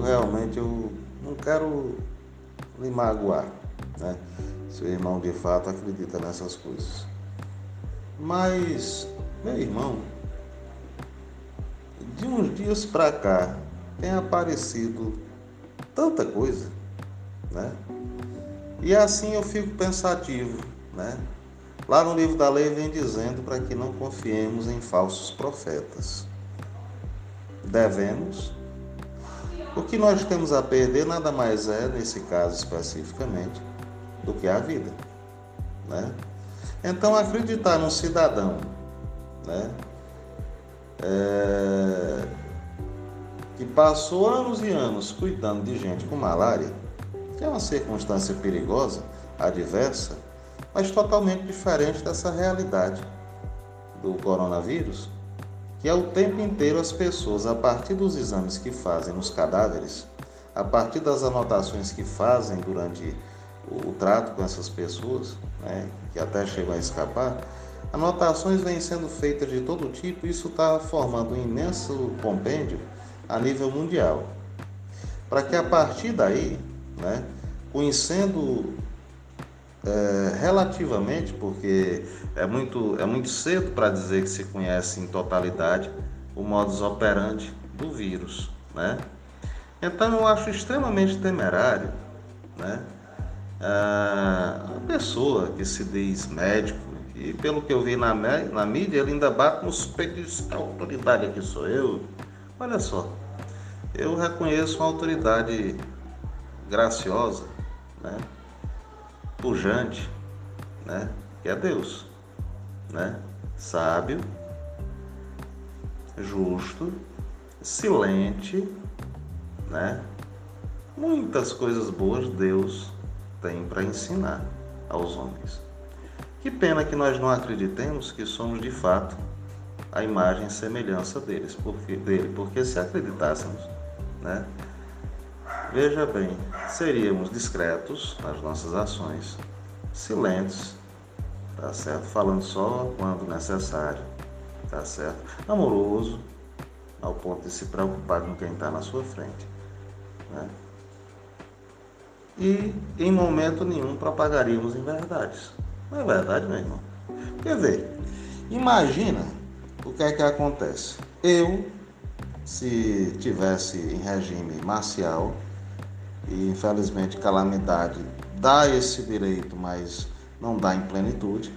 realmente eu não quero lhe magoar, né? Seu irmão de fato acredita nessas coisas. Mas, meu irmão, de uns dias para cá tem aparecido tanta coisa, né? E assim eu fico pensativo, né? Lá no livro da lei vem dizendo para que não confiemos em falsos profetas. Devemos. O que nós temos a perder nada mais é, nesse caso especificamente, do que a vida. Né? Então, acreditar num cidadão né, é, que passou anos e anos cuidando de gente com malária, que é uma circunstância perigosa, adversa, mas totalmente diferente dessa realidade do coronavírus, que é o tempo inteiro as pessoas, a partir dos exames que fazem nos cadáveres, a partir das anotações que fazem durante o, trato com essas pessoas, né, que até chegam a escapar, anotações vêm sendo feitas de todo tipo e isso está formando um imenso compêndio a nível mundial. Para que a partir daí, né, conhecendo é, relativamente, porque é muito, é muito cedo para dizer que se conhece em totalidade o modus operandi do vírus, né? Então eu acho extremamente temerário, né? a pessoa que se diz médico, e pelo que eu vi na, na mídia, ele ainda bate nos peitos e a autoridade aqui sou eu. Olha só, eu reconheço uma autoridade graciosa, né? Pujante, né? que é Deus. Né? Sábio, justo, silente, né? Muitas coisas boas Deus tem para ensinar aos homens. Que pena que nós não acreditemos que somos de fato a imagem e semelhança deles, porque, dele, porque se acreditássemos, né? Veja bem, seríamos discretos nas nossas ações, silentes, tá certo? Falando só quando necessário, tá certo? Amoroso, ao ponto de se preocupar com quem está na sua frente, né? e em momento nenhum propagaríamos inverdades. Não é verdade, meu irmão? Quer ver, imagina o que é que acontece. Eu, se tivesse em regime marcial, e infelizmente calamidade dá esse direito, mas não dá em plenitude,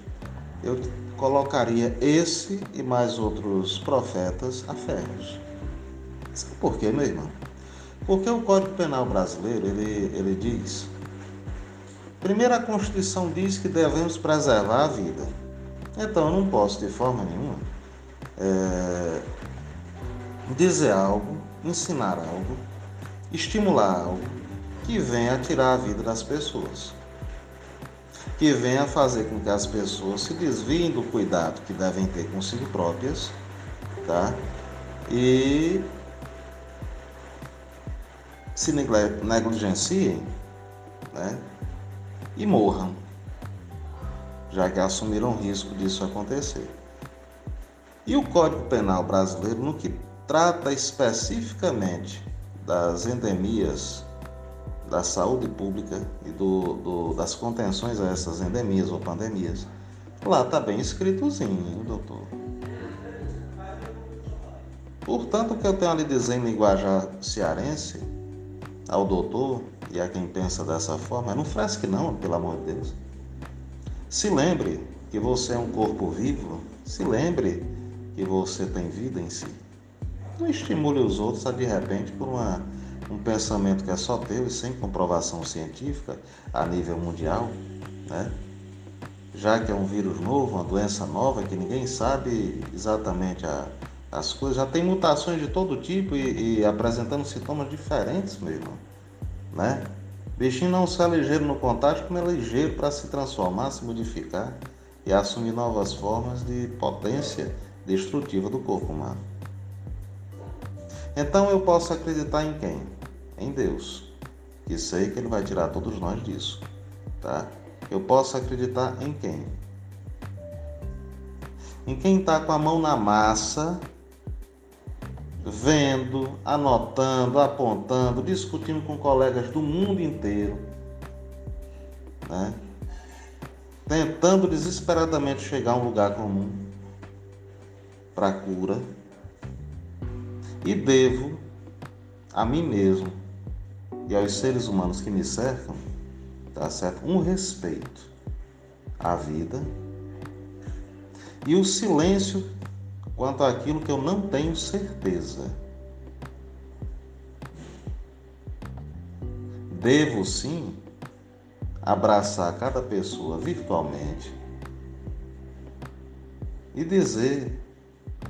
eu colocaria esse e mais outros profetas a ferros. Sabe por quê, meu irmão? Porque o Código Penal brasileiro, ele, ele diz, primeiro a Constituição diz que devemos preservar a vida. Então eu não posso de forma nenhuma é, dizer algo, ensinar algo, estimular algo que venha a tirar a vida das pessoas. Que venha a fazer com que as pessoas se desviem do cuidado que devem ter consigo próprias, tá? E se negligenciem né, e morram, já que assumiram o risco disso acontecer. E o Código Penal brasileiro, no que trata especificamente das endemias da saúde pública e do, do, das contenções a essas endemias ou pandemias, lá está bem escritozinho, doutor. Portanto, o que eu tenho a lhe dizer em linguagem cearense ao doutor e a quem pensa dessa forma, não fresque não, pelo amor de Deus. Se lembre que você é um corpo vivo, se lembre que você tem vida em si. Não estimule os outros a de repente por uma, um pensamento que é só teu e sem comprovação científica a nível mundial, né? já que é um vírus novo, uma doença nova que ninguém sabe exatamente a, as coisas já tem mutações de todo tipo e, e apresentando sintomas diferentes, meu irmão. Né? Bichinho não só é ligeiro no contágio, como é ligeiro para se transformar, se modificar e assumir novas formas de potência destrutiva do corpo humano. Então eu posso acreditar em quem? Em Deus, que sei que Ele vai tirar todos nós disso, tá? Eu posso acreditar em quem? Em quem está com a mão na massa vendo, anotando, apontando, discutindo com colegas do mundo inteiro, né? tentando desesperadamente chegar a um lugar comum para cura, e devo a mim mesmo e aos seres humanos que me cercam, tá certo? Um respeito à vida e o silêncio quanto àquilo que eu não tenho certeza. Devo sim abraçar cada pessoa virtualmente e dizer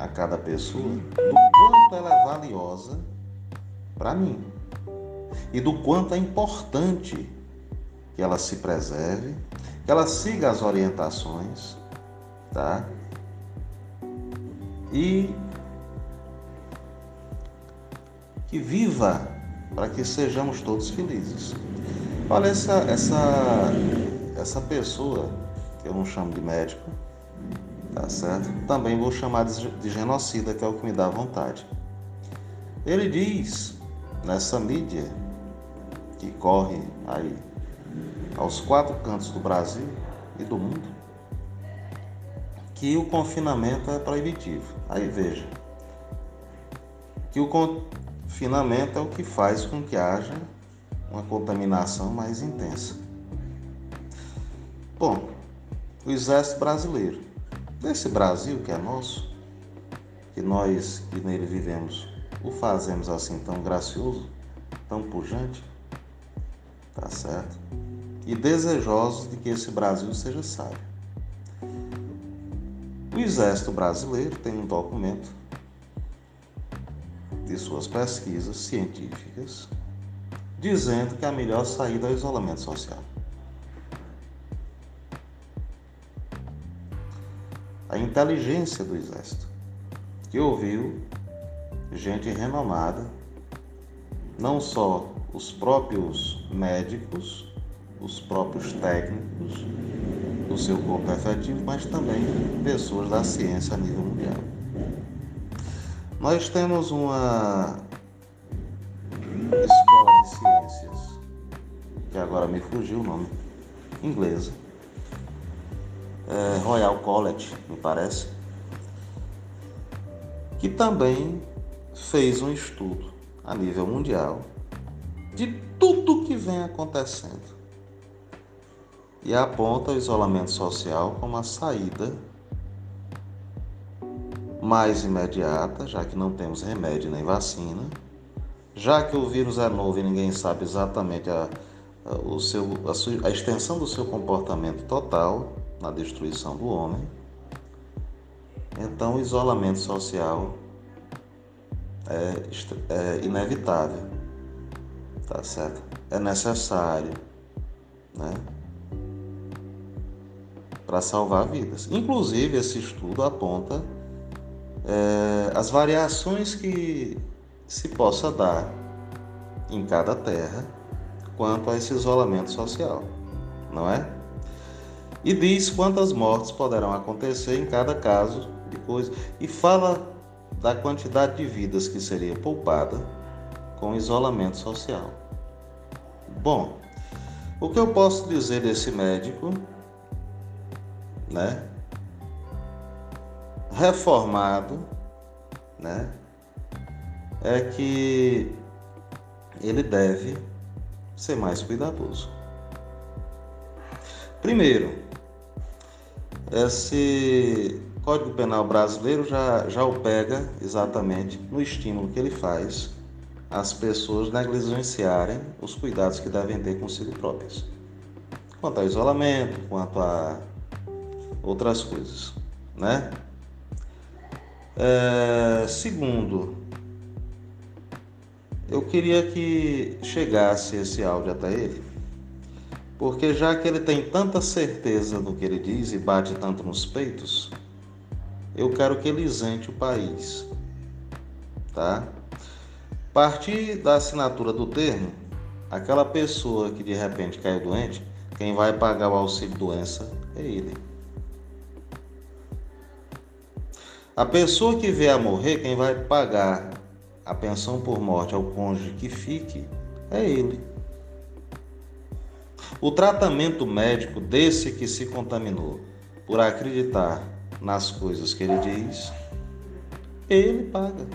a cada pessoa do quanto ela é valiosa para mim e do quanto é importante que ela se preserve, que ela siga as orientações, tá? E que viva para que sejamos todos felizes. Olha essa essa essa pessoa que eu não chamo de médico, tá certo? Também vou chamar de genocida, que é o que me dá vontade. Ele diz nessa mídia que corre aí aos quatro cantos do Brasil e do mundo que o confinamento é proibitivo. Aí veja que o confinamento é o que faz com que haja uma contaminação mais intensa. Bom, o Exército Brasileiro, desse Brasil que é nosso, que nós que nele vivemos, o fazemos assim tão gracioso, tão pujante, tá certo? E desejosos de que esse Brasil seja sábio. O Exército Brasileiro tem um documento de suas pesquisas científicas dizendo que a melhor saída é o isolamento social. Inteligência do Exército, que ouviu gente renomada, não só os próprios médicos, os próprios técnicos do seu corpo efetivo, mas também pessoas da ciência a nível mundial. Nós temos uma escola de ciências, que agora me fugiu o nome, inglesa, é Royal College, me parece, que também fez um estudo a nível mundial de tudo que vem acontecendo e aponta o isolamento social como a saída mais imediata, já que não temos remédio nem vacina, já que o vírus é novo e ninguém sabe exatamente a, a, o seu, a, a extensão do seu comportamento total na destruição do homem, então o isolamento social é, é inevitável, tá certo? É necessário, né? Para salvar vidas. Inclusive, esse estudo aponta é, as variações que se possa dar em cada terra quanto a esse isolamento social, não é? E diz quantas mortes poderão acontecer em cada caso de coisa e fala da quantidade de vidas que seria poupada com isolamento social. Bom, o que eu posso dizer desse médico, né? Reformado, né? É que ele deve ser mais cuidadoso. Primeiro, esse Código Penal brasileiro já, já o pega exatamente no estímulo que ele faz às pessoas negligenciarem os cuidados que devem ter consigo próprias, quanto ao isolamento, quanto a outras coisas, né? É, segundo, eu queria que chegasse esse áudio até ele, porque já que ele tem tanta certeza do que ele diz e bate tanto nos peitos, eu quero que ele isente o país. Tá? Partir da assinatura do termo, aquela pessoa que de repente caiu doente, quem vai pagar o auxílio doença é ele. A pessoa que vier a morrer, quem vai pagar a pensão por morte ao cônjuge que fique é ele. O tratamento médico desse que se contaminou por acreditar nas coisas que ele diz, ele paga.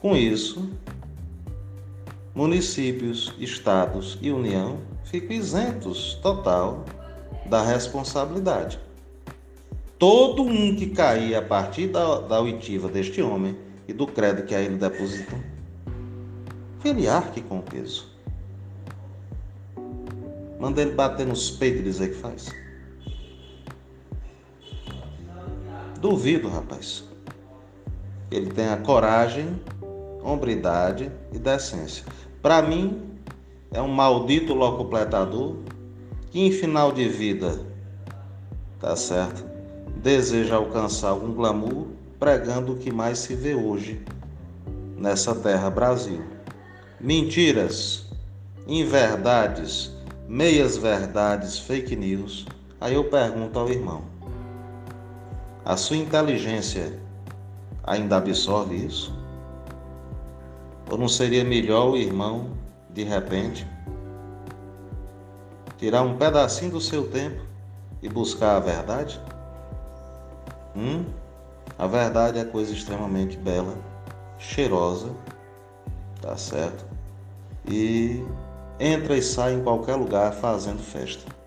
Com isso, municípios, estados e União ficam isentos total da responsabilidade. Todo um que cair a partir da, da oitiva deste homem e do crédito que a ele depositam, ele arque com o peso. Manda ele bater nos peitos e dizer que faz. Duvido, rapaz. Ele tem a coragem, hombridade e decência. Para mim, é um maldito locupletador que em final de vida, tá certo, deseja alcançar algum glamour pregando o que mais se vê hoje nessa terra Brasil. Mentiras, inverdades, meias verdades, fake news. Aí eu pergunto ao irmão: a sua inteligência ainda absorve isso? Ou não seria melhor o irmão, de repente, tirar um pedacinho do seu tempo e buscar a verdade? Hum? A verdade é coisa extremamente bela, cheirosa, tá certo? E entra e sai em qualquer lugar fazendo festa.